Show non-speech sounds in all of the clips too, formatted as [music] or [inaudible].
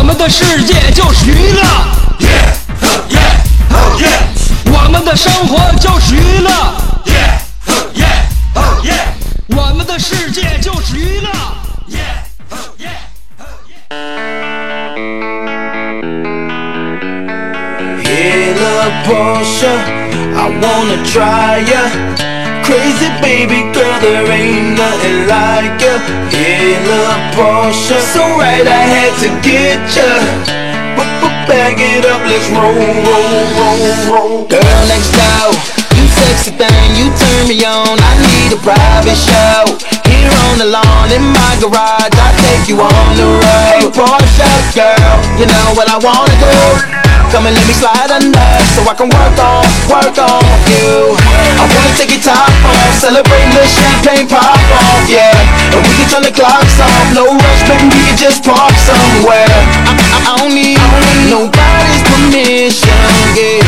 我们的世界就是娱乐。我们的生活就是娱乐，我们的世界就是娱乐。Hit Porsche, I wanna try ya. Crazy baby girl, there ain't nothing like ya. Hit Porsche, so right I had to get ya. Bag it up, let's roll, roll, roll, roll. Girl next door, you sexy thing, you turn me on. I need a private show. Here on the lawn in my garage, I take you on the road. Hey, Porsche girl, you know what I wanna do. Come and let me slide under so I can work on, work on you. I wanna take your top off, celebrate the champagne pop off, yeah. And we can turn the clocks off, no rush, baby, we can just park somewhere. I, I, I don't need nobody's permission, yeah.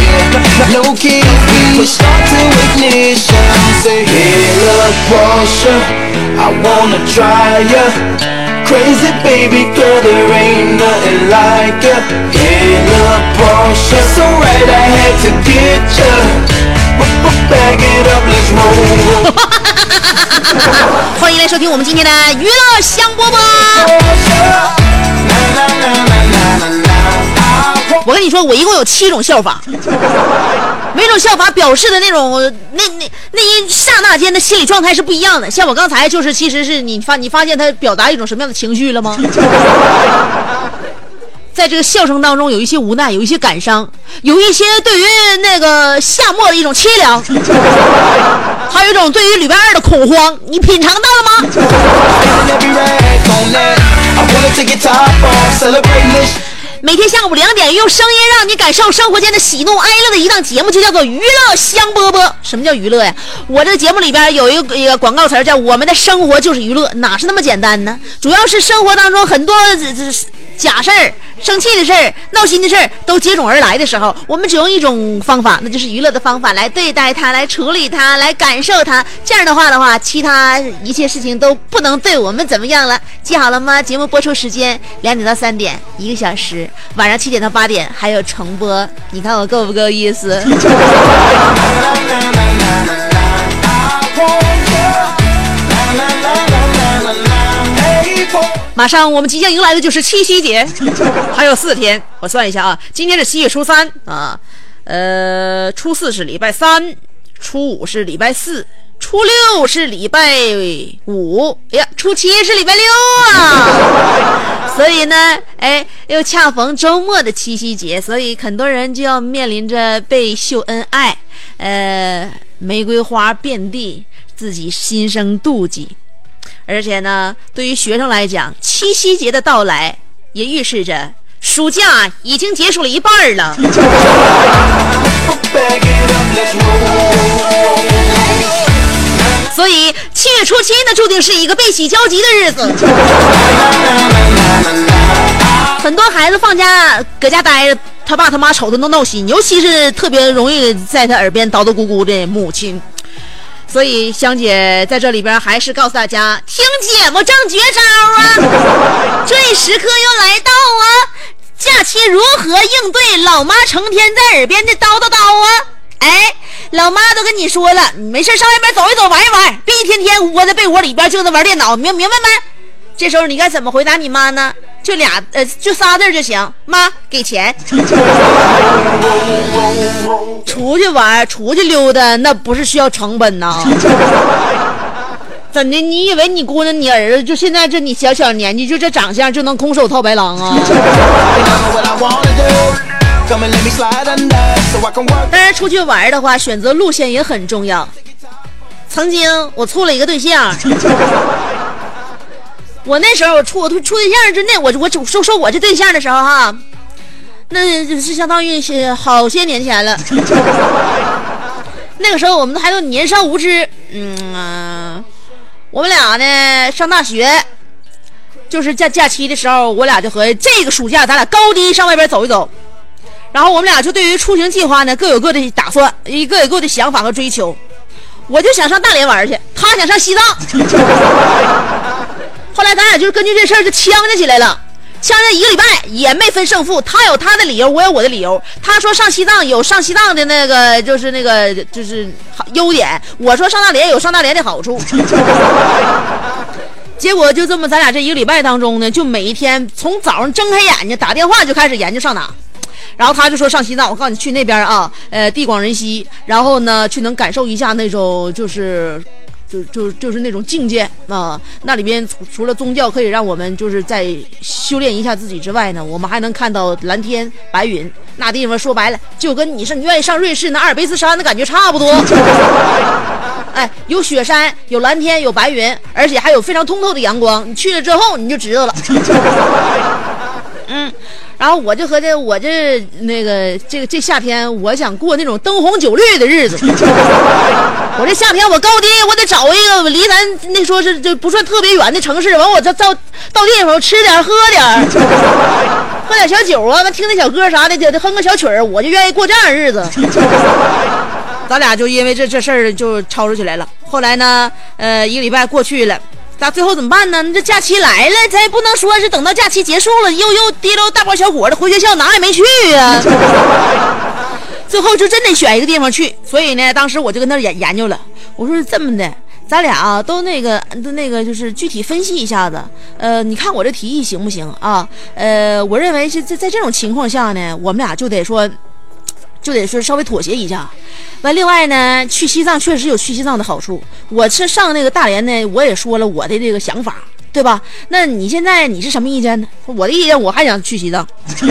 No keys, we push start to ignition. Say, hey, look, Porsche, I wanna try ya. Crazy baby girl, there ain't nothing like ya In a Porsche, so right I had to get ya Back it up, let's roll 欢迎来收听我们今天的娱乐香饽饽。我跟你说，我一共有七种笑法，[laughs] 每种笑法表示的那种那那那一刹那间的心理状态是不一样的。像我刚才就是，其实是你发你发现他表达一种什么样的情绪了吗？[laughs] 在这个笑声当中，有一些无奈，有一些感伤，有一些对于那个夏末的一种凄凉，还有一种对于礼拜二的恐慌。你品尝到了吗？每天下午两点，用声音让你感受生活间的喜怒哀乐的一档节目，就叫做《娱乐香饽饽》。什么叫娱乐呀？我这个节目里边有一个一个广告词叫“我们的生活就是娱乐”，哪是那么简单呢？主要是生活当中很多假事儿、生气的事儿、闹心的事儿都接踵而来的时候，我们只用一种方法，那就是娱乐的方法来对待它、来处理它、来感受它。这样的话的话，其他一切事情都不能对我们怎么样了。记好了吗？节目播出时间两点到三点，一个小时。晚上七点到八点还有重播，你看我够不够意思？[laughs] 马上我们即将迎来的就是七夕节，[laughs] 还有四天，我算一下啊，今天是七月初三啊，呃，初四是礼拜三，初五是礼拜四。初六是礼拜五，哎呀，初七是礼拜六啊，[laughs] 所以呢，哎，又恰逢周末的七夕节，所以很多人就要面临着被秀恩爱，呃，玫瑰花遍地，自己心生妒忌。而且呢，对于学生来讲，七夕节的到来也预示着暑假已经结束了一半了。所以七月初七呢，注定是一个悲喜交集的日子。很多孩子放假搁家待着，他爸他妈瞅他都闹心，尤其是特别容易在他耳边叨叨咕咕的母亲。所以香姐在这里边还是告诉大家，听节目正绝招啊！[laughs] 这一时刻又来到啊，假期如何应对老妈成天在耳边的叨叨叨啊？哎。老妈都跟你说了，你没事上外边走一走，玩一玩，别一天天窝在被窝里边就在玩电脑，明明白没？这时候你该怎么回答你妈呢？就俩呃，就仨字儿就行。妈，给钱。[laughs] 出去玩，出去溜达，那不是需要成本呐。[laughs] 怎的？你以为你姑娘、你儿子就现在这你小小年纪就这长相就能空手套白狼啊.当然，出去玩的话，选择路线也很重要。曾经我处了一个对象，我那时候我处我处对象就那我我说说我这对象的时候哈，那就是相当于是好些年前了。[laughs] 那个时候我们还都年少无知，嗯，我们俩呢上大学，就是假假期的时候，我俩就合计这个暑假咱俩高低上外边走一走。然后我们俩就对于出行计划呢各有各的打算，一个有各的想法和追求。我就想上大连玩去，他想上西藏。后来咱俩就是根据这事儿就呛架起来了，呛架一个礼拜也没分胜负。他有他的理由，我有我的理由。他说上西藏有上西藏的那个就是那个就是优点，我说上大连有上大连的好处。[laughs] 结果就这么，咱俩这一个礼拜当中呢，就每一天从早上睁开眼睛打电话就开始研究上哪。然后他就说上西藏，我告诉你去那边啊，呃，地广人稀，然后呢，去能感受一下那种就是。就就就是那种境界啊，那里边除除了宗教可以让我们就是在修炼一下自己之外呢，我们还能看到蓝天白云。那地方说白了，就跟你是你愿意上瑞士那阿尔卑斯山的感觉差不多。[laughs] 哎，有雪山，有蓝天，有白云，而且还有非常通透的阳光。你去了之后，你就知道了。[laughs] 嗯，然后我就合计，我这那个这个这夏天，我想过那种灯红酒绿的日子。[laughs] 我这夏天我高低我得找一个离咱那说是就不算特别远的城市，完我这到到地方吃点喝点，[laughs] 喝点小酒啊，完听那小歌啥的，得哼个小曲儿，我就愿意过这样的日子。咱俩就因为这这事儿就吵吵起来了。后来呢，呃，一个礼拜过去了。那最后怎么办呢？这假期来了，咱也不能说是等到假期结束了，又又提溜大包小裹的回学校，哪也没去呀、[laughs] 最后就真得选一个地方去，所以呢，当时我就跟那研研究了。我说这么的，咱俩啊都那个都那个，就是具体分析一下子。呃，你看我这提议行不行啊？呃，我认为是在在这种情况下呢，我们俩就得说。就得说稍微妥协一下，完，另外呢，去西藏确实有去西藏的好处。我是上那个大连呢，我也说了我的这个想法，对吧？那你现在你是什么意见呢？我的意见我还想去西藏，[laughs]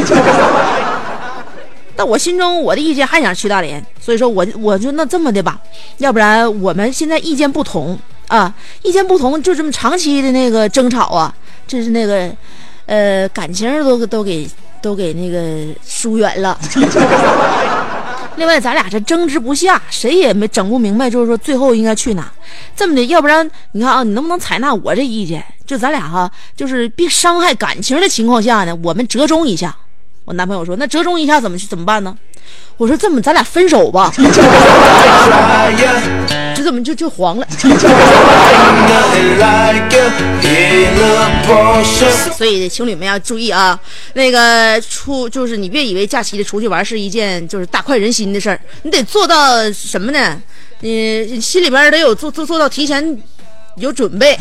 但我心中我的意见还想去大连，所以说我我就那这么的吧，要不然我们现在意见不同啊，意见不同就这么长期的那个争吵啊，这是那个呃感情都都给都给那个疏远了。另外，咱俩这争执不下，谁也没整不明白，就是说最后应该去哪。这么的，要不然你看啊，你能不能采纳我这意见？就咱俩哈，就是别伤害感情的情况下呢，我们折中一下。我男朋友说：“那折中一下怎么去怎么办呢？”我说：“这么，咱俩分手吧。[laughs] 这怎么就就黄了. [laughs] 所以情侣们要注意啊，那个出就是你别以为假期的出去玩是一件就是大快人心的事儿，你得做到什么呢？你你心里边得有做做做到提前有准备。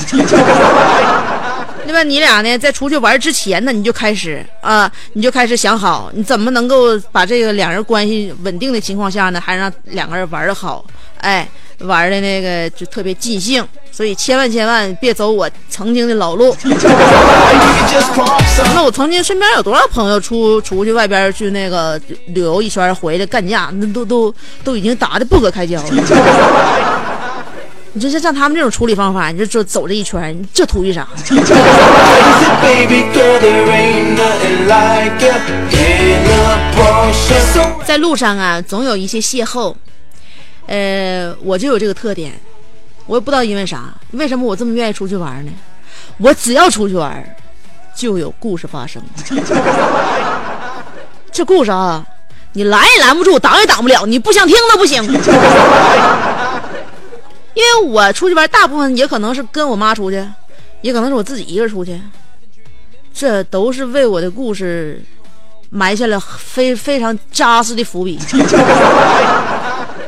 对吧？你俩呢，在出去玩之前呢，你就开始啊，你就开始想好，你怎么能够把这个两人关系稳定的情况下呢，还让两个人玩的好，哎，玩的那个就特别尽兴。所以千万千万别走我曾经的老路。[laughs] 那我曾经身边有多少朋友出出去外边去那个旅游一圈回来干架，那都都都已经打的不可开交了。[laughs] 你这像像他们这种处理方法，你就走走这一圈，你这图一啥在路上啊，总有一些邂逅。呃，我就有这个特点，我也不知道因为啥，为什么我这么愿意出去玩呢？我只要出去玩，就有故事发生。[laughs] 这故事啊，你拦也拦不住，挡也挡不了，你不想听都不行。因为我出去玩，大部分也可能是跟我妈出去，也可能是我自己一个人出去，这都是为我的故事埋下了非非常扎实的伏笔。[laughs]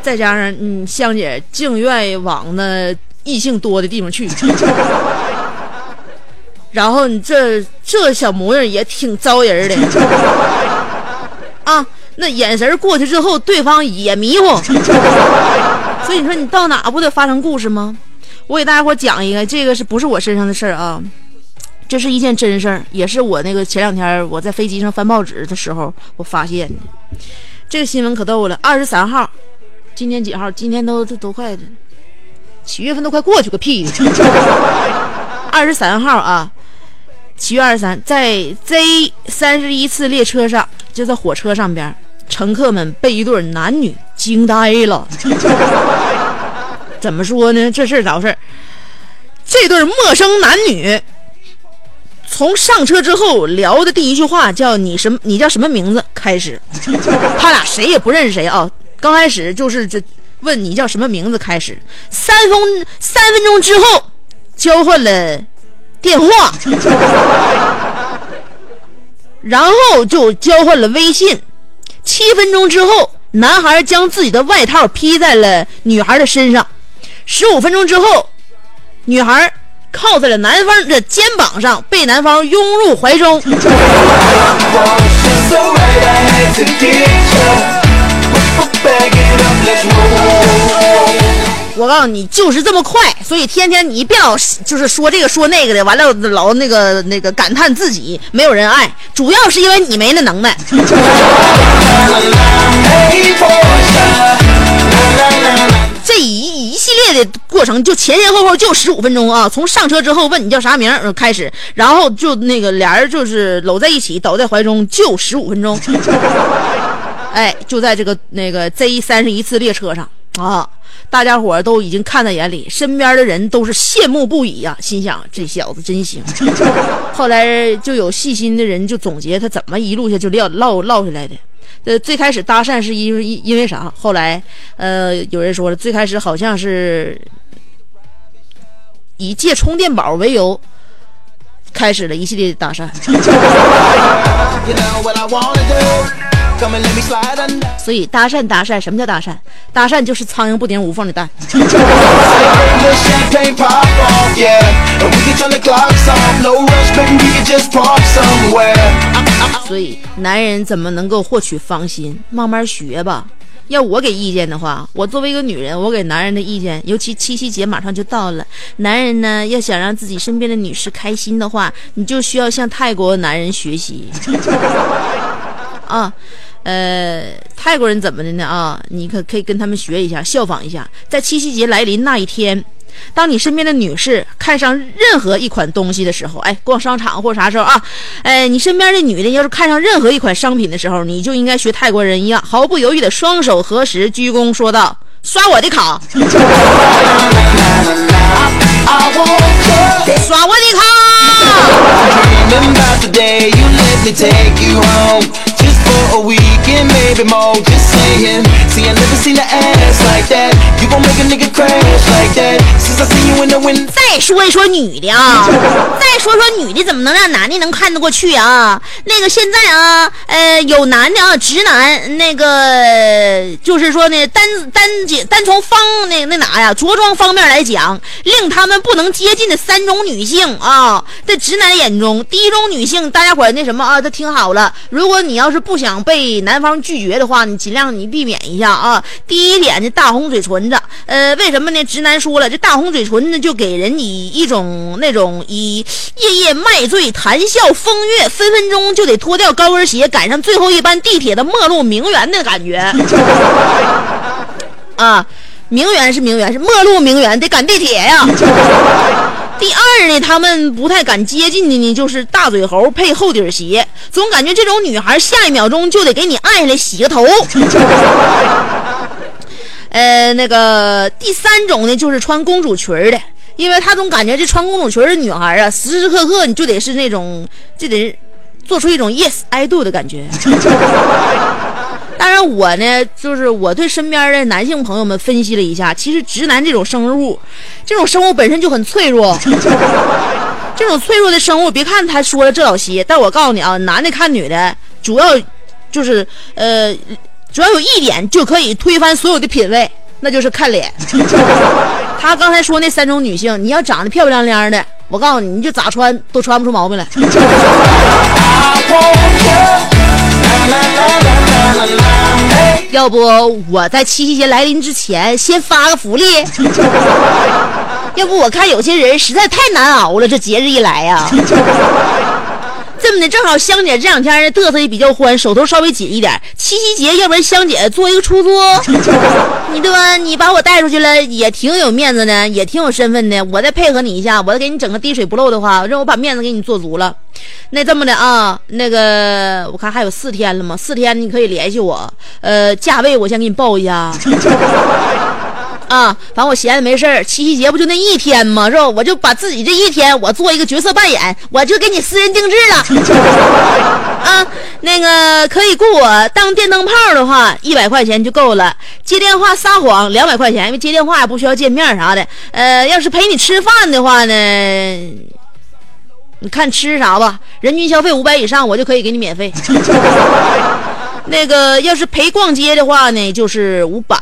再加上，嗯，香姐净愿意往那异性多的地方去。[laughs] 然后你这这小模样也挺招人的啊，那眼神过去之后，对方也迷糊，所以你说你到哪不得发生故事吗？我给大家伙讲一个，这个是不是我身上的事儿啊？这是一件真事儿，也是我那个前两天我在飞机上翻报纸的时候我发现的。这个新闻可逗了，二十三号，今天几号？今天都都都快七月份都快过去个屁！[laughs] 二十三号啊，七月二十三，在 Z 三十一次列车上，就在火车上边，乘客们被一对男女惊呆了。[laughs] 怎么说呢？这事儿咋回事？这对陌生男女。从上车之后聊的第一句话叫你什么？你叫什么名字？开始，他俩谁也不认识谁啊。刚开始就是这问你叫什么名字开始，三分三分钟之后交换了电话，[laughs] 然后就交换了微信。七分钟之后，男孩将自己的外套披在了女孩的身上。十五分钟之后，女孩。靠在了男方的肩膀上，被男方拥入怀中。我告诉你，就是这么快，所以天天你别老就是说这个说那个的，完了老那个那个感叹自己没有人爱，主要是因为你没那能耐。[laughs] 这一一系列的过程就前前后后就十五分钟啊！从上车之后问你叫啥名开始，然后就那个俩人就是搂在一起，倒在怀中，就十五分钟。哎，就在这个那个 Z 三十一次列车上啊，大家伙都已经看在眼里，身边的人都是羡慕不已呀，心想这小子真行。[laughs] 后来就有细心的人就总结他怎么一路下就撂唠唠下来的。呃，最开始搭讪是因为因因为啥？后来，呃，有人说了，最开始好像是以借充电宝为由，开始了一系列的搭讪。[laughs] 所以搭讪搭讪，什么叫搭讪？搭讪就是苍蝇不叮无缝的蛋。所以男人怎么能够获取芳心？慢慢学吧。要我给意见的话，我作为一个女人，我给男人的意见，尤其七夕节马上就到了，男人呢要想让自己身边的女士开心的话，你就需要向泰国男人学习。啊。呃，泰国人怎么的呢？啊，你可可以跟他们学一下，效仿一下。在七夕节来临那一天，当你身边的女士看上任何一款东西的时候，哎，逛商场或啥时候啊，哎，你身边的女的要是看上任何一款商品的时候，你就应该学泰国人一样，毫不犹豫的双手合十，鞠躬说道：“刷我的卡，刷我的卡。”再说一说女的啊，再说说女的怎么能让男的能看得过去啊？那个现在啊，呃，有男的啊，直男，那个就是说呢，单单仅单从方那那哪呀，着装方面来讲，令他们不能接近的三种女性啊，在直男眼中，第一种女性，大家伙那什么啊，都听好了，如果你要是不想被男方拒绝的话，你尽量你避免一下啊。第一点，这大红嘴唇子，呃，为什么呢？直男说了，这大红嘴唇子就给人以一种那种以夜夜卖醉、谈笑风月、分分钟就得脱掉高跟鞋赶上最后一班地铁的末路名媛的感觉。[laughs] 啊，名媛是名媛，是末路名媛得赶地铁呀。第二呢，他们不太敢接近的呢，就是大嘴猴配厚底鞋，总感觉这种女孩下一秒钟就得给你按下来洗个头。[laughs] 呃，那个第三种呢，就是穿公主裙的，因为他总感觉这穿公主裙的女孩啊，时时刻刻你就得是那种，就得做出一种 yes I do 的感觉。当然，我呢，就是我对身边的男性朋友们分析了一下，其实直男这种生物，这种生物本身就很脆弱。[laughs] 这种脆弱的生物，别看他说了这老些，但我告诉你啊，男的看女的，主要就是呃，主要有一点就可以推翻所有的品味，那就是看脸。[laughs] 他刚才说那三种女性，你要长得漂漂亮亮的。我告诉你，你就咋穿都穿不出毛病来。[laughs] 要不我在七夕节来临之前先发个福利？[laughs] 要不我看有些人实在太难熬了，这节日一来呀、这么的，正好香姐这两天嘚瑟也比较欢，手头稍微紧一点。七夕节，要不然香姐做一个出租，[laughs] 你对吧？你把我带出去了，也挺有面子的，也挺有身份的。我再配合你一下，我再给你整个滴水不漏的话，让我把面子给你做足了。那这么的啊，那个我看还有四天了嘛，四天你可以联系我。呃，价位我先给你报一下。[laughs] 啊，反正我闲着没事儿，七夕节不就那一天吗？是吧？我就把自己这一天，我做一个角色扮演，我就给你私人定制了。[laughs] 啊，那个可以雇我当电灯泡的话，一百块钱就够了。接电话撒谎两百块钱，因为接电话也不需要见面啥的。呃，要是陪你吃饭的话呢，你看吃啥吧，人均消费五百以上，我就可以给你免费。[laughs] 那个要是陪逛街的话呢，就是五百。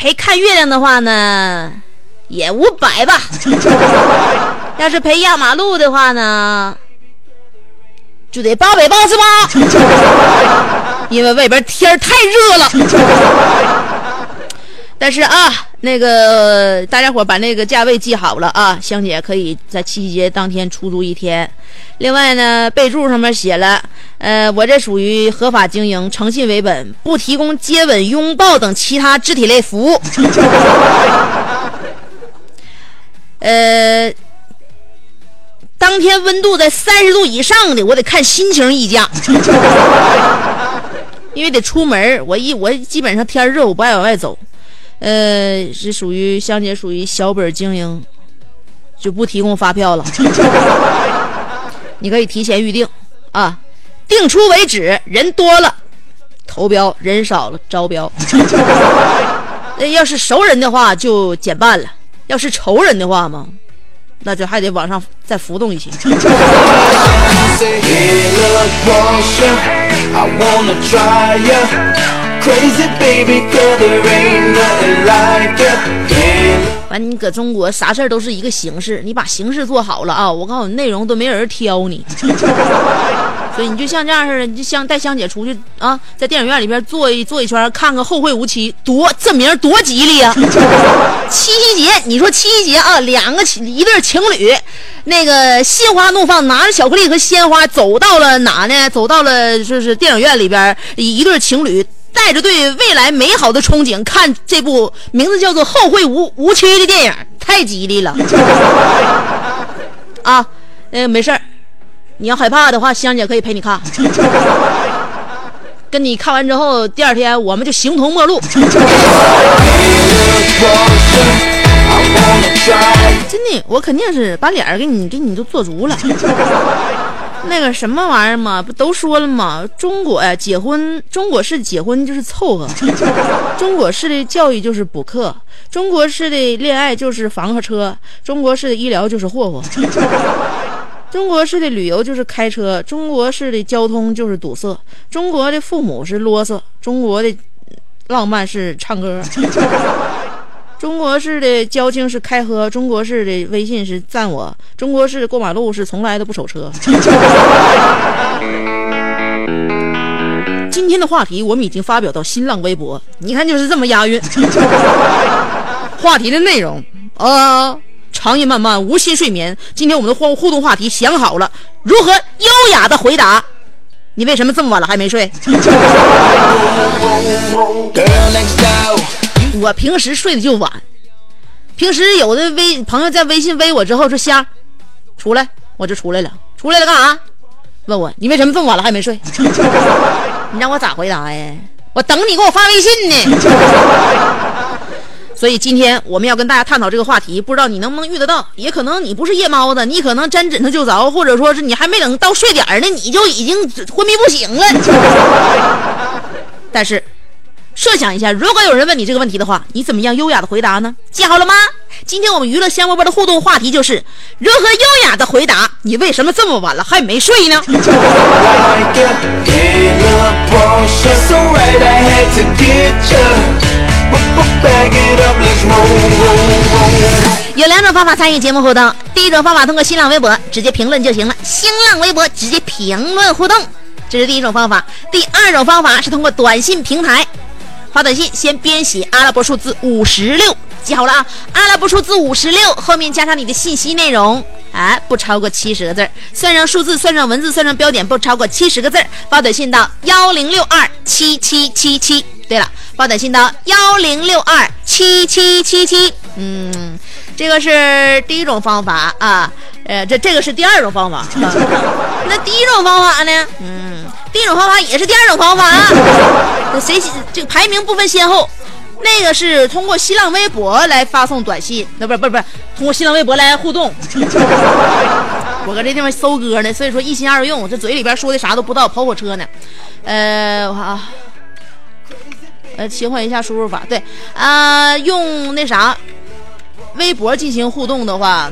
陪看月亮的话呢，也五百吧。[laughs] 要是陪压马路的话呢，就得八百八十八，[laughs] 因为外边天儿太热了。[laughs] 但是啊，那个大家伙把那个价位记好了啊，香姐可以在七夕节当天出租一天。另外呢，备注上面写了，呃，我这属于合法经营，诚信为本，不提供接吻、拥抱等其他肢体类服务。[laughs] 呃，当天温度在三十度以上的，我得看心情议价，[laughs] 因为得出门我一我基本上天热，我不爱往外走。呃，是属于香姐属于小本经营，就不提供发票了。[laughs] 你可以提前预定啊，定出为止，人多了投标，人少了招标。[laughs] 那要是熟人的话就减半了，要是仇人的话嘛，那就还得往上再浮动一些。[laughs] crazy baby girl there ain't nothing like you 完，你搁中国啥事儿都是一个形式，你把形式做好了啊，我告诉你，内容都没人挑你。[laughs] 所以你就像这样似的，你就像带香姐出去啊，在电影院里边坐一坐一圈，看个《后会无期》，多这名多吉利呀、[laughs] 七夕节，你说七夕节啊，两个一对情侣，那个心花怒放，拿着巧克力和鲜花走到了哪呢？走到了就是电影院里边，一对情侣。带着对未来美好的憧憬看这部名字叫做《后会无无期》的电影，太吉利了 [laughs] 啊！呃，没事儿，你要害怕的话，香姐可以陪你看。[laughs] 跟你看完之后，第二天我们就形同陌路。[laughs] 真的，我肯定是把脸儿给你给你都做足了。那个什么玩意儿嘛，不都说了吗？中国呀，结婚，中国式结婚就是凑合，[laughs] 中国式的教育就是补课，中国式的恋爱就是房和车，中国式的医疗就是霍霍，[laughs] 中国式的旅游就是开车，中国式的交通就是堵塞，中国的父母是啰嗦，中国的浪漫是唱歌。[laughs] 中国式的交情是开喝，中国式的微信是赞我，中国式过马路是从来都不守车。[laughs] 今天的话题我们已经发表到新浪微博，你看就是这么押韵。[laughs] 话题的内容啊，长夜漫漫无心睡眠。今天我们的互互动话题想好了，如何优雅的回答？你为什么这么晚了还没睡？我平时睡得就晚，平时有的微朋友在微信微我之后说香，出来，我就出来了，出来了干啥？问我你为什么这么晚了还没睡？[laughs] 你让我咋回答呀？我等你给我发微信呢。[laughs] 所以今天我们要跟大家探讨这个话题，不知道你能不能遇得到？也可能你不是夜猫子，你可能沾枕头就着，或者说是你还没等到睡点呢，你就已经昏迷不醒了。[laughs] 但是设想一下，如果有人问你这个问题的话，你怎么样优雅的回答呢？记好了吗？今天我们娱乐香饽饽的互动话题就是如何优雅的回答你为什么这么晚了还没睡呢？有两种方法参与节目互动，第一种方法通过新浪微博直接评论就行了，新浪微博直接评论互动，这是第一种方法。第二种方法是通过短信平台发短信，先编写阿拉伯数字五十六，记好了啊，阿拉伯数字五十六后面加上你的信息内容，哎，不超过七十个字儿，算上数字，算上文字，算上标点，不超过七十个字儿，发短信到幺零六二七七七七。对了，发短信到幺零六二七七七七。嗯，这个是第一种方法啊，呃，这这个是第二种方法。[laughs] 那第一种方法呢？嗯，第一种方法也是第二种方法。[laughs] 啊谁这个排名不分先后？那个是通过新浪微博来发送短信，那不是不是不是通过新浪微博来互动。[laughs] 我搁这地方搜歌呢，所以说一心二用，这嘴里边说的啥都不知道，跑火车呢。呃，我看啊。呃，切换一下输入法，对，啊，用那啥，微博进行互动的话，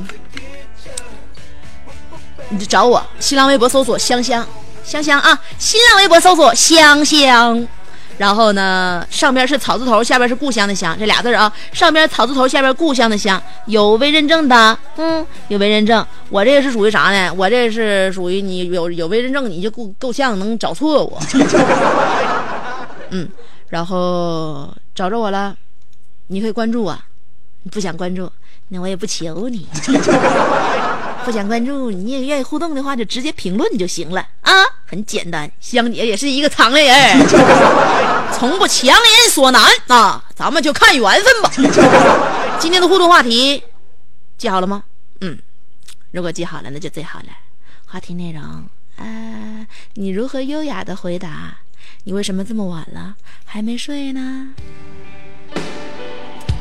你就找我，新浪微博搜索香香香香啊，新浪微博搜索香香，然后呢，上边是草字头，下边是故乡的乡，这俩字啊，上边草字头，下边故乡的乡，有未认证的，嗯，有未认证，我这个是属于啥呢？我这是属于你有有未认证，你就够够呛能找错我，[laughs] 嗯。然后找着我了，你可以关注我。你不想关注，那我也不求你。[laughs] 不想关注，你也愿意互动的话，就直接评论就行了啊，很简单。香姐也是一个常人，[laughs] 从不强人所难啊，咱们就看缘分吧。今天的互动话题记好了吗？嗯，如果记好了，那就最好了。话题内容啊，你如何优雅的回答？你为什么这么晚了还没睡呢？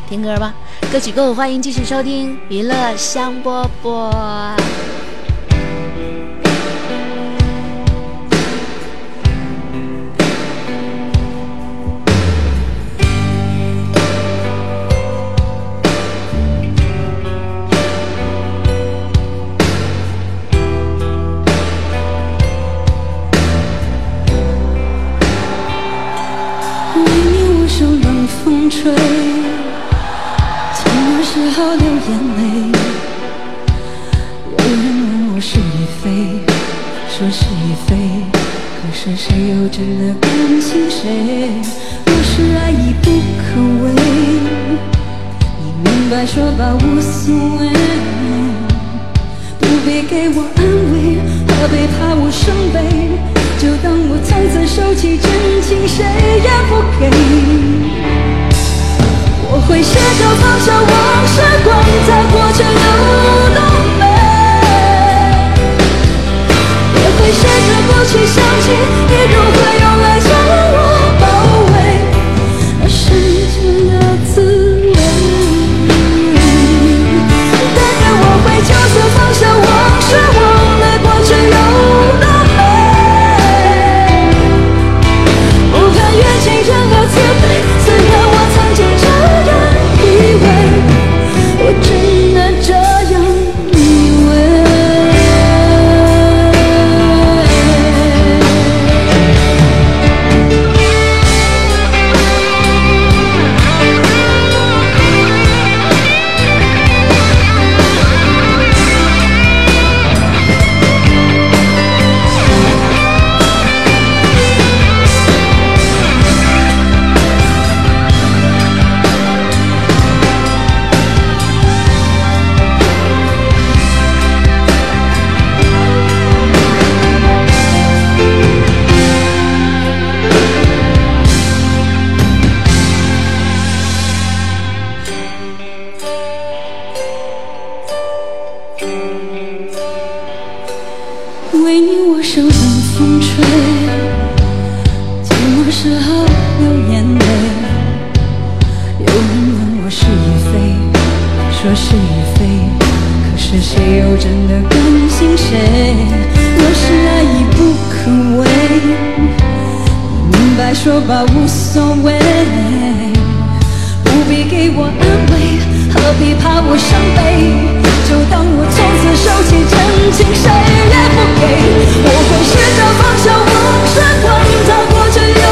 听歌吧，歌曲够，欢迎继续收听娱乐香饽饽。吹，寂寞时候流眼泪。有人问我是与非，说是与非，可是谁又真的关心谁？若是爱已不可为，你明白说吧，无所谓。不必给我安慰，何必怕我伤悲？就当我从此收起真情，谁也不给。我会试着放下往事，光在过去流动美，也会试着不去想起无所谓不必给我安慰何必怕我伤悲？就当我从此收起真情谁也不给？我会试着放下往事管它过去有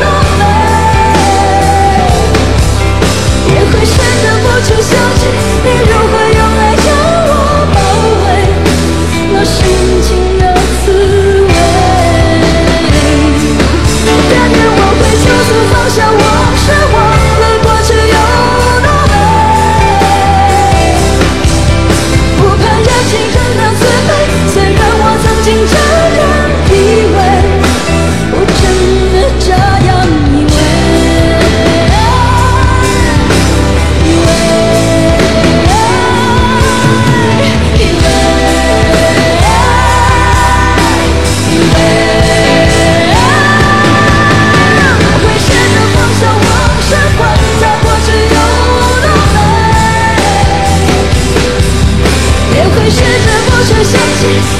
多美。也会试着不去想 Peace.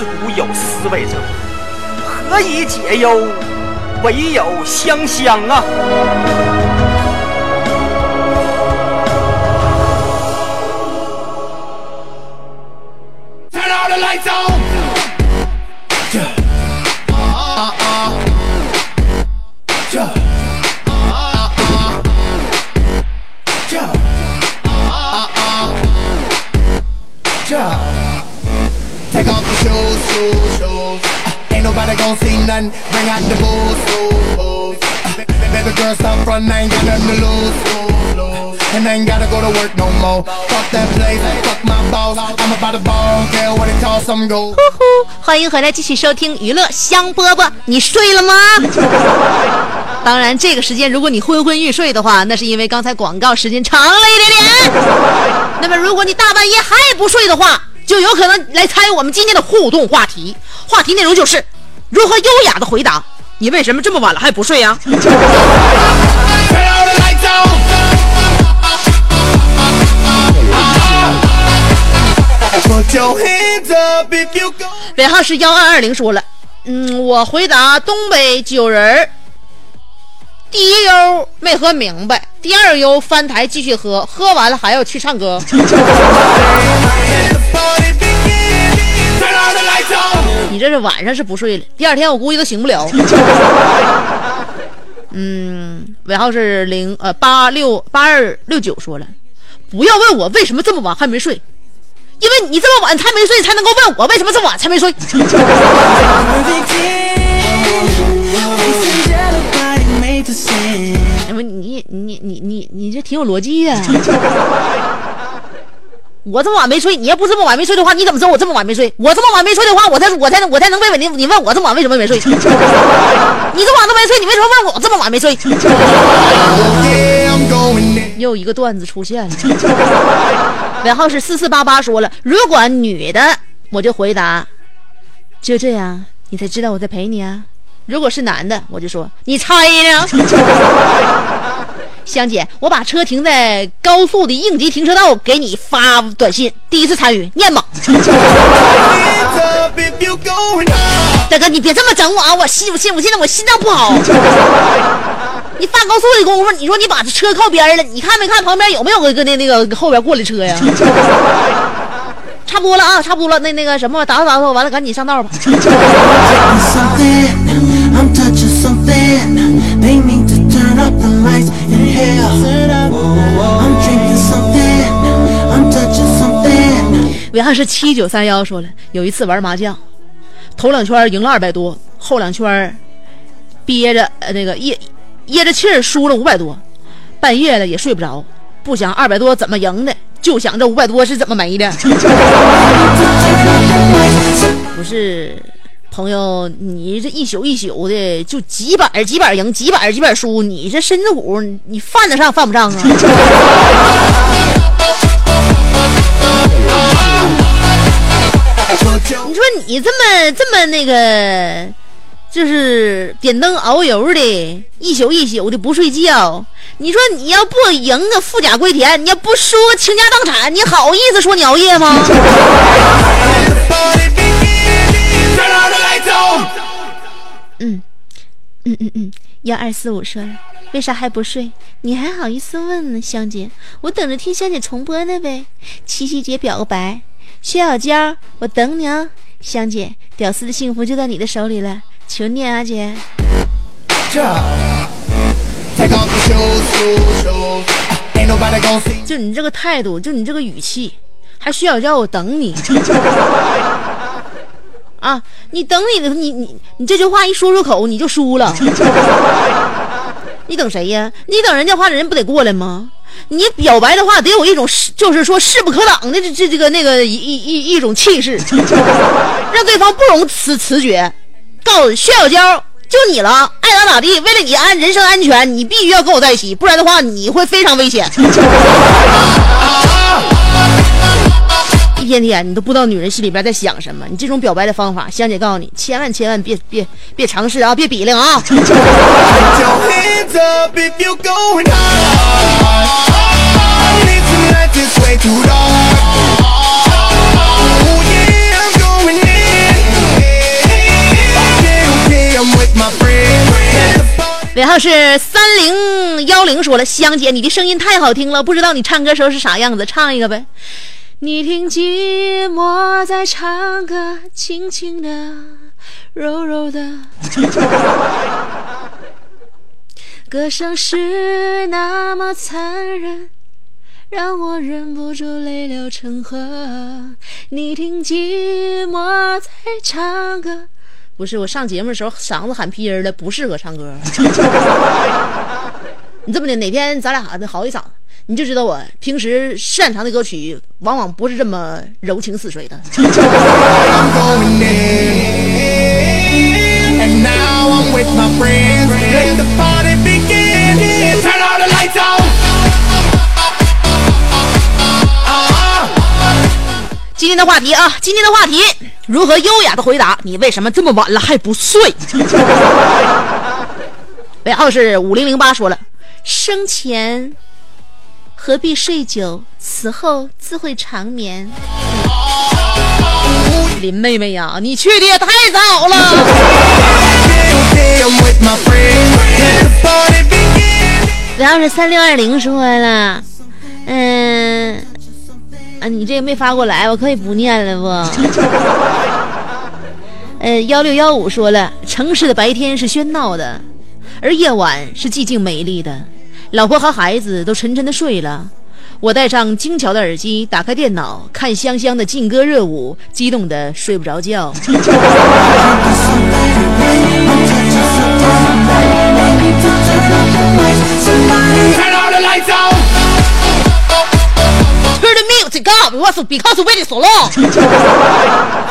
自古有思为症，何以解忧？唯有香香啊！欢迎回来继续收听娱乐香饽饽，你睡了吗？当然，这个时间如果你昏昏欲睡的话，那是因为刚才广告时间长了一点点。那么，如果你大半夜还不睡的话，就有可能来参与我们今天的互动话题。话题内容就是如何优雅的回答？你为什么这么晚了还不睡呀、尾号是幺二二零说了，嗯，我回答东北九人，第一优没喝明白，第二优翻台继续喝，喝完了还要去唱歌。你这是晚上是不睡了，第二天我估计都醒不了。[laughs] 嗯，尾号是零呃八六八二六九说了，不要问我为什么这么晚还没睡，因为你这么晚才没睡，才能够问我为什么这么晚才没睡。[laughs] 哎不，你你你你你这挺有逻辑呀、我这么晚没睡，你要不这么晚没睡的话，你怎么知道我这么晚没睡？我这么晚没睡的话，我才我才能我才能问问你，你问我这么晚为什么没睡？[laughs] 你这么晚都没睡，你为什么问我这么晚没睡？[laughs] 又一个段子出现了，尾号是四四八八说了，如果女的，我就回答，就这样，你才知道我在陪你啊。如果是男的，我就说你猜呢。香姐，我把车停在高速的应急停车道，给你发短信。第一次参与，念吧。大哥，你别这么整我啊！我心，我心，我现在我心脏不好。你发高速的功夫，你说你把这车靠边了，你看没看旁边有没有个个那那个后边过来车呀？差不多了啊，差不多了。那那个什么，打扫打扫完了，赶紧上道吧。伟号是七九三幺说了，有一次玩麻将，头两圈赢了二百多，后两圈憋着呃那个噎噎着气儿输了五百多，半夜了也睡不着，不想二百多怎么赢的，就想这五百多是怎么没的。[laughs] 不是。朋友，你这一宿一宿的就几板几板赢，几板几板儿输，你这身子骨你犯得上犯不上啊？[laughs] 你说你这么这么那个，就是点灯熬油的，一宿一宿的不睡觉。你说你要不赢个富甲归田，你要不输倾家荡产，你好意思说你熬夜吗？[laughs] on. 嗯嗯嗯，幺二四五说了，为啥还不睡？你还好意思问呢，香姐？我等着听香姐重播呢呗。七夕节表个白，薛小娇，我等你啊，香姐，屌丝的幸福就在你的手里了，求你啊，姐。就你这个态度，就你这个语气，还需要叫我等你 [laughs] 啊？你等你的，你你你这句话一说出口，你就输了。[laughs] 你等谁呀？你等人家话，人不得过来吗？你表白的话得有一种势，就是说势不可挡的这这这个那个一一一一种气势，让对方不容辞辞绝。告诉薛小娇，就你了，爱咋咋地。为了你安人身安全，你必须要跟我在一起，不然的话你会非常危险。[laughs] 天天，你都不知道女人心里边在想什么。你这种表白的方法，香姐告诉你，千万千万别别别尝试啊，别比量啊。尾号是三零幺零，说了，香姐，你的声音太好听了，不知道你唱歌时候是啥样子，唱一个呗。你听寂寞在唱歌，轻轻的，柔柔的，歌声是那么残忍，让我忍不住泪流成河。你听寂寞在唱歌。不是我上节目的时候嗓子喊劈音了，不适合唱歌。[laughs] 你这么的，哪天咱俩喊好一嗓子，你就知道我平时擅长的歌曲往往不是这么柔情似水的。今天的话题啊，今天的话题，如何优雅的回答？你为什么这么晚了还不睡？尾号是五零零八，说了，生前何必睡久，死后自会长眠。林妹妹呀，你去的也太早了。尾号是三六二零说了，嗯，啊，你这个没发过来，我可以不念了不？[laughs] 呃，幺六幺五说了，城市的白天是喧闹的，而夜晚是寂静美丽的。老婆和孩子都沉沉的睡了，我戴上精巧的耳机，打开电脑，看香香的劲歌热舞，激动的睡不着觉。Turn the music up, was because we're so long.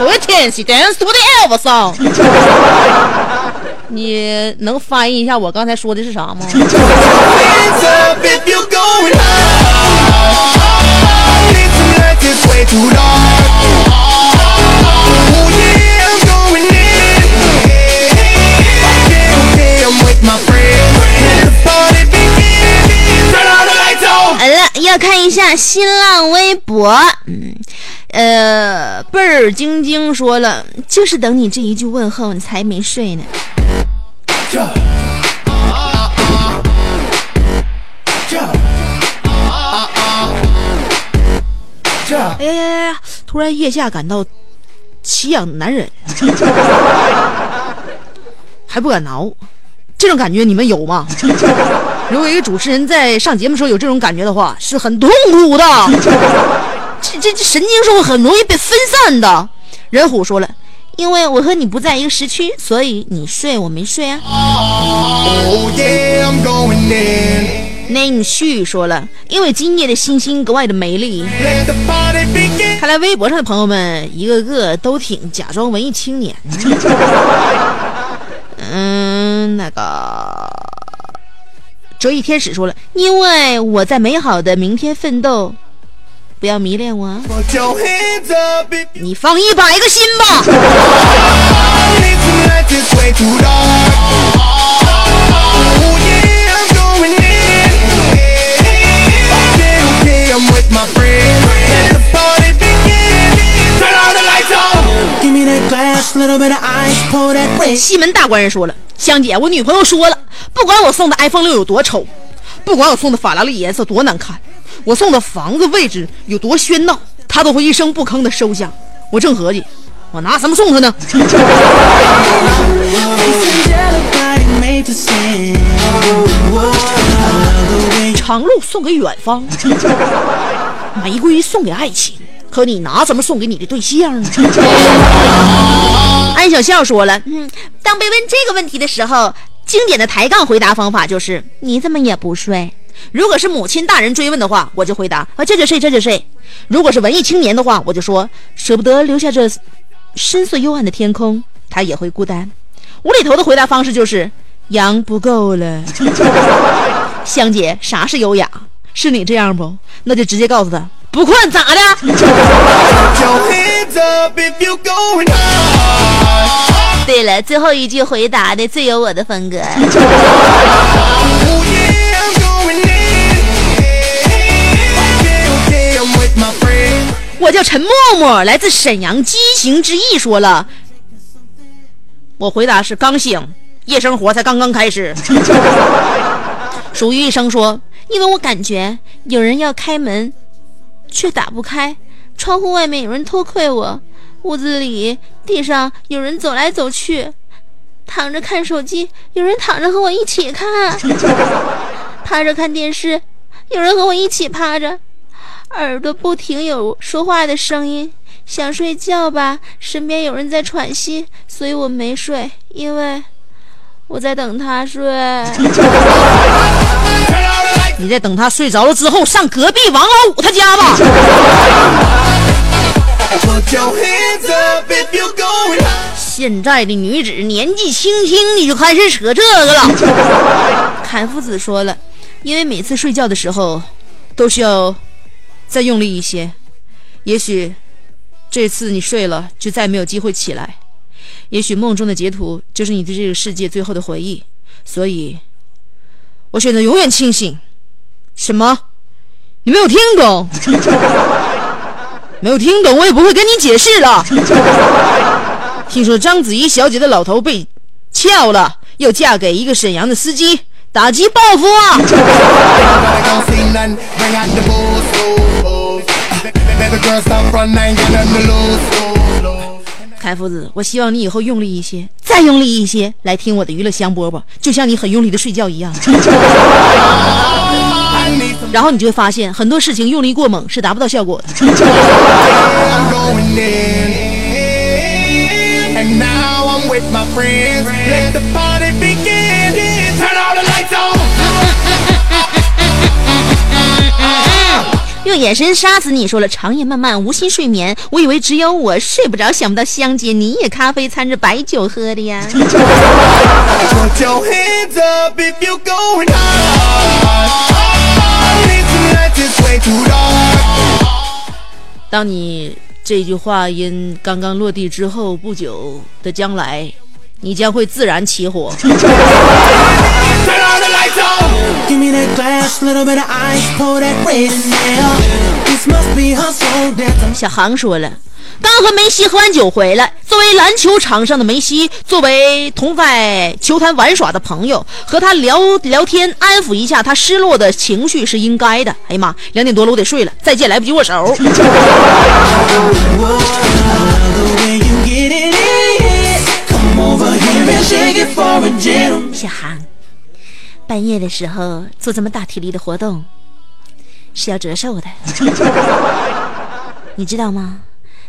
We're dancing, dance to the Elvis song. 你能翻译一下我刚才说的是啥吗. Oh. 好了，要看一下新浪微博。嗯，呃，倍儿晶晶说了，就是等你这一句问候，你才没睡呢。哎呀呀呀！突然腋下感到奇痒难忍，[laughs] 还不敢挠，这种感觉你们有吗？[laughs] 如果一个主持人在上节目的时候有这种感觉的话，是很痛苦的。[laughs] 这这这神经是会很容易被分散的。人虎说了，因为我和你不在一个时区，所以你睡我没睡啊。Oh yeah, I'm going in. name 旭说了，因为今夜的星星格外的美丽。看来微博上的朋友们一个个都挺假装文艺青年。[laughs] 嗯，那个折翼天使说了，因为我在美好的明天奋斗，不要迷恋我你放一百个心吧。need some light this way too dark. Oh yeah, I'm going in. Okay, okay, I'm with my friends. Let the party begin. Turn all the lights on. Give me that glass, little bit of ice, pour that rain. 西门大官人说了，香姐，我女朋友说了，不管我送的 iPhone 六有多丑，不管我送的法拉利颜色多难看，我送的房子位置有多喧闹，他都会一声不吭的收下。我正合计，我拿什么送他呢？[laughs] 长路送给远方，玫瑰送给爱情，可你拿什么送给你的对象呢？[laughs] 安小笑说了，嗯，当被问这个问题的时候，经典的抬杠回答方法就是：你怎么也不睡？如果是母亲大人追问的话，我就回答啊这就睡这就睡；如果是文艺青年的话，我就说舍不得留下这深邃幽暗的天空，他也会孤单。无厘头的回答方式就是羊不够了。[laughs] 香姐，啥是优雅？是你这样不？那就直接告诉他不困咋的. [laughs] 对了，最后一句回答的最有我的风格。[laughs] 我叫陈默默，来自沈阳激情之翼。说了，我回答是刚醒，夜生活才刚刚开始。[laughs] 属于一生说，因为我感觉有人要开门，却打不开；窗户外面有人偷窥我，屋子里地上有人走来走去，躺着看手机，有人躺着和我一起看；[laughs] 趴着看电视，有人和我一起趴着；耳朵不停有说话的声音。想睡觉吧，身边有人在喘息，所以我没睡，因为我在等他睡。[laughs] 你在等他睡着了之后，上隔壁王老五他家吧。现在的女子年纪轻轻你就开始扯这个了。[laughs] 坎夫子说了，因为每次睡觉的时候，都需要再用力一些。也许这次你睡了，就再没有机会起来。也许梦中的截图就是你对这个世界最后的回忆。所以，我选择永远清醒。什么？你没有听懂？[laughs] 没有听懂，我也不会跟你解释了。听说章子怡小姐的老头被撬了，要嫁给一个沈阳的司机，打击报复啊！[laughs] 凯夫子，我希望你以后用力一些，再用力一些，来听我的娱乐香饽饽，就像你很用力的睡觉一样。[laughs] 然后你就会发现，很多事情用力过猛是达不到效果的。用眼神杀死你。说了，长夜漫漫，无心睡眠。我以为只有我睡不着，想不到香姐你也咖啡掺着白酒喝的呀。当你这句话音刚刚落地之后，不久的将来，你将会自然起火。[laughs] Lights on. Give me that glass, little bit of ice, pour that red in there. This must be her soul dance. 小航说了，刚和梅西喝完酒回来，作为篮球场上的梅西，作为同在球坛玩耍的朋友，和他聊聊天，安抚一下他失落的情绪是应该的。哎呀妈，两点多了，我得睡了，再见，来不及握手。A. 小航，半夜的时候做这么大体力的活动是要折寿的，[laughs] 你知道吗？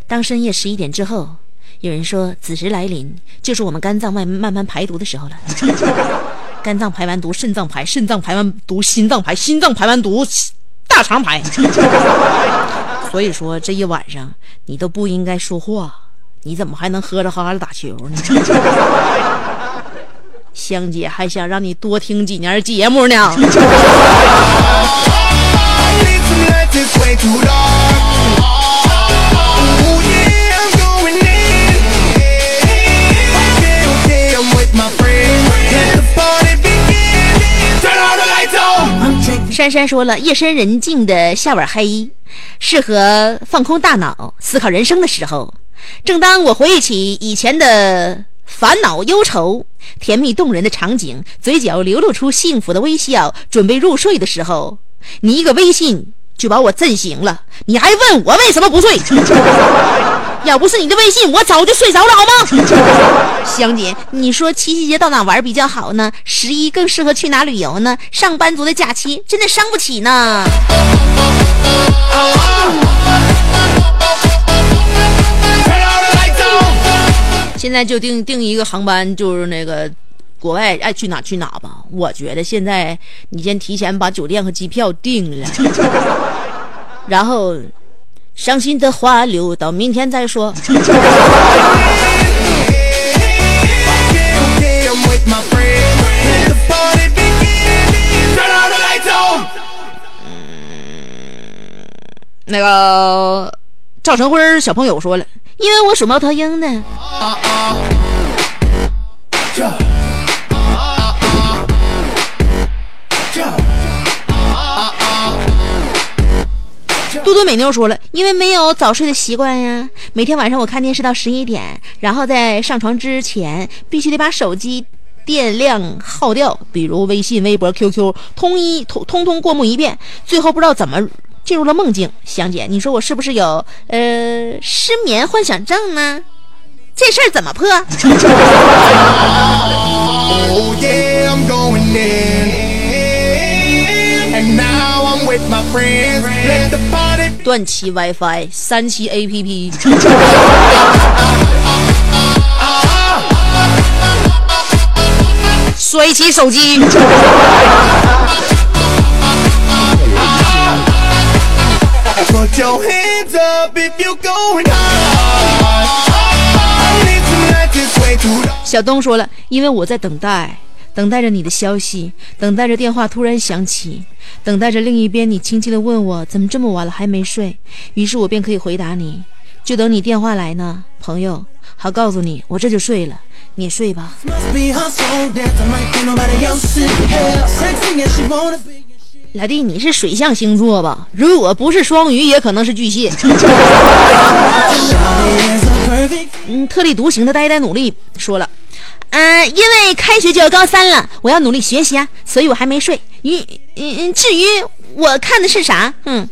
当深夜十一点之后，有人说子时来临，就是我们肝脏慢慢慢排毒的时候了。[laughs] 肝脏排完毒，肾脏排，肾脏排完毒，心脏排，心脏排完毒，大肠排。[laughs] 所以说这一晚上你都不应该说话，你怎么还能喝着哈哈的打球呢？香姐还想让你多听几年节目呢？珊珊说了夜深人静的下晚黑适合放空大脑思考人生的时候。正当我回忆起以前的烦恼、忧愁、甜蜜动人的场景，嘴角流露出幸福的微笑，准备入睡的时候，你一个微信就把我震醒了。你还问我为什么不睡？[laughs] 要不是你的微信，我早就睡着了，好吗？香姐，你说七夕节到哪玩比较好呢？十一更适合去哪旅游呢？上班族的假期真的伤不起呢。现在就订订一个航班，就是那个国外爱去哪去哪吧。我觉得现在你先提前把酒店和机票定了，[laughs] 然后伤心的话留到明天再说。那个赵成辉小朋友说了，因为我属猫头鹰呢。嘟嘟美妞说了，因为没有早睡的习惯呀，每天晚上我看电视到十一点，然后在上床之前必须得把手机电量耗掉，比如微信、微博、QQ，通一通通通过目一遍，最后不知道怎么进入了梦境。香姐，你说我是不是有呃失眠幻想症呢？这事儿怎么破？？Now I'm with my friends. 断其 WiFi，三期 APP。摔起手机，小东说了，因为我在等待。等待着你的消息，等待着电话突然响起，等待着另一边你轻轻的问我怎么这么晚了还没睡，于是我便可以回答你，就等你电话来呢，朋友。好告诉你，我这就睡了，你睡吧。老弟，你是水象星座吧？如果不是双鱼，也可能是巨蟹。[laughs] 嗯，特立独行的呆呆努力说了，嗯、因为开学就要高三了，我要努力学习啊，所以我还没睡。于嗯嗯，至于我看的是啥，嗯，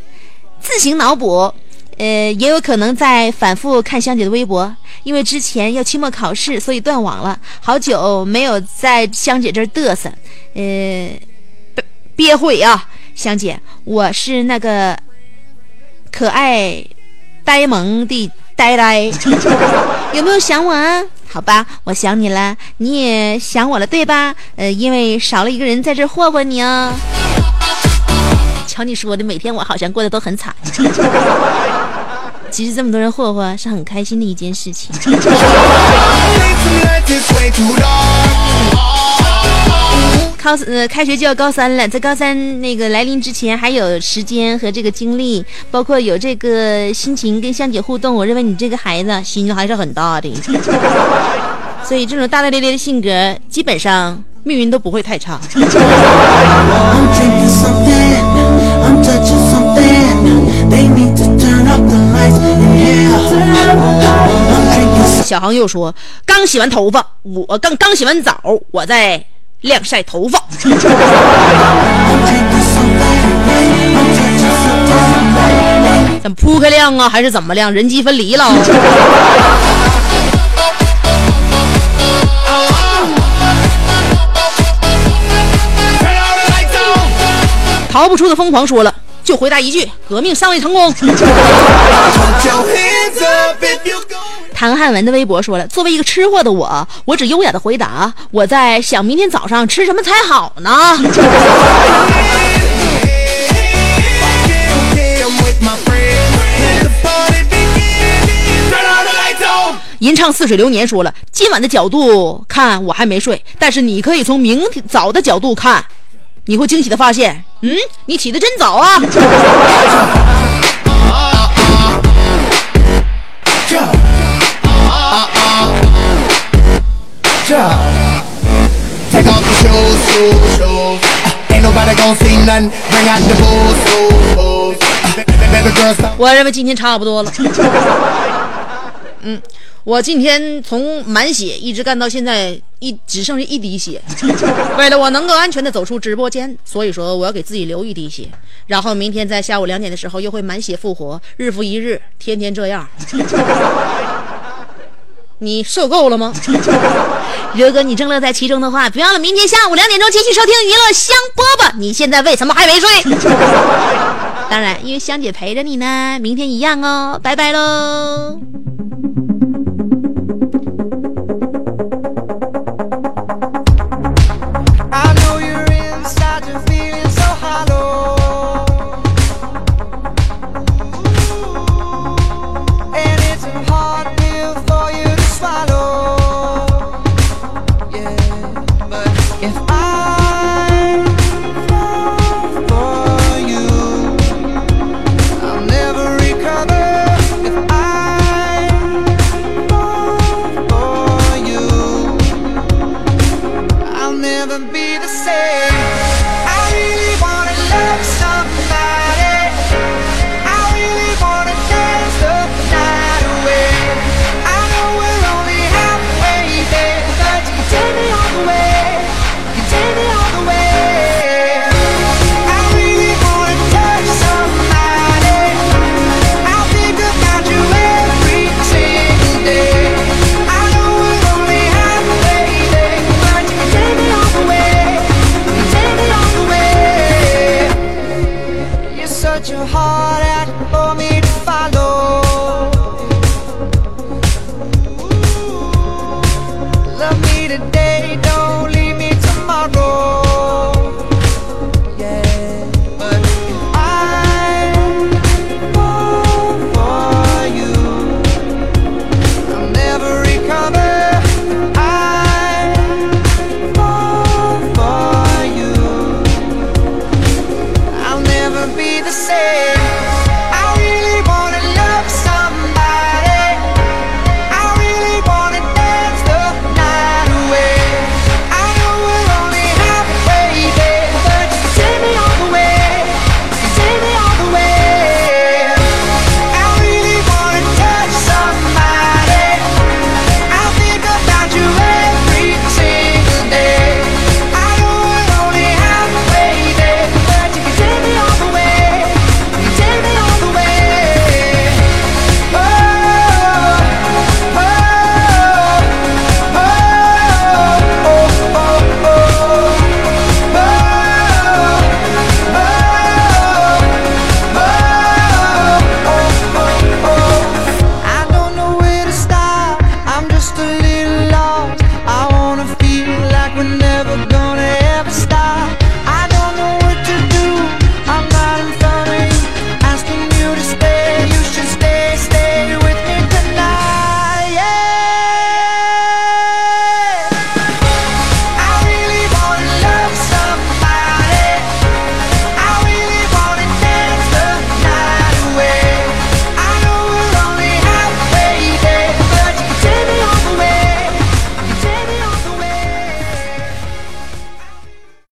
自行脑补。呃，也有可能在反复看香姐的微博，因为之前要期末考试，所以断网了，好久没有在香姐这儿嘚瑟，呃，憋憋悔啊，香姐，我是那个可爱呆萌的呆呆，[laughs] 有没有想我啊？好吧，我想你了，你也想我了，对吧？呃，因为少了一个人在这儿霍霍你哦。瞧你说的，每天我好像过得都很惨。[laughs] 其实这么多人霍霍是很开心的一件事情。[laughs] [laughs] 高呃，开学就要高三了，在高三那个来临之前，还有时间和这个精力，包括有这个心情跟香姐互动。我认为你这个孩子心还是很大的，[laughs] 所以这种大大咧咧的性格，基本上命运都不会太差。小航又说，刚洗完头发，我刚刚洗完澡，我在晾晒头发，[laughs] 怎么铺开晾啊？还是怎么晾？人机分离了。逃不出的疯狂说了。就回答一句，革命尚未成功。[laughs] 唐汉文的微博说了，作为一个吃货的我，我只优雅的回答，我在想明天早上吃什么才好呢。[laughs] 吟唱似水流年说了，今晚的角度看我还没睡，但是你可以从明早的角度看。你会惊喜的发现，嗯，你起的真早啊。[laughs] 我认为今天差不多了。嗯。我今天从满血一直干到现在一只剩下一滴血。[laughs] 为了我能够安全的走出直播间，所以说我要给自己留一滴血，然后明天在下午两点的时候又会满血复活，日复一日，天天这样。[laughs] 你受够了吗？[laughs] 如果你正乐在其中的话，别忘了明天下午两点钟继续收听娱乐香饽饽。你现在为什么还没睡？当然，因为香姐陪着你呢，明天一样哦，拜拜喽。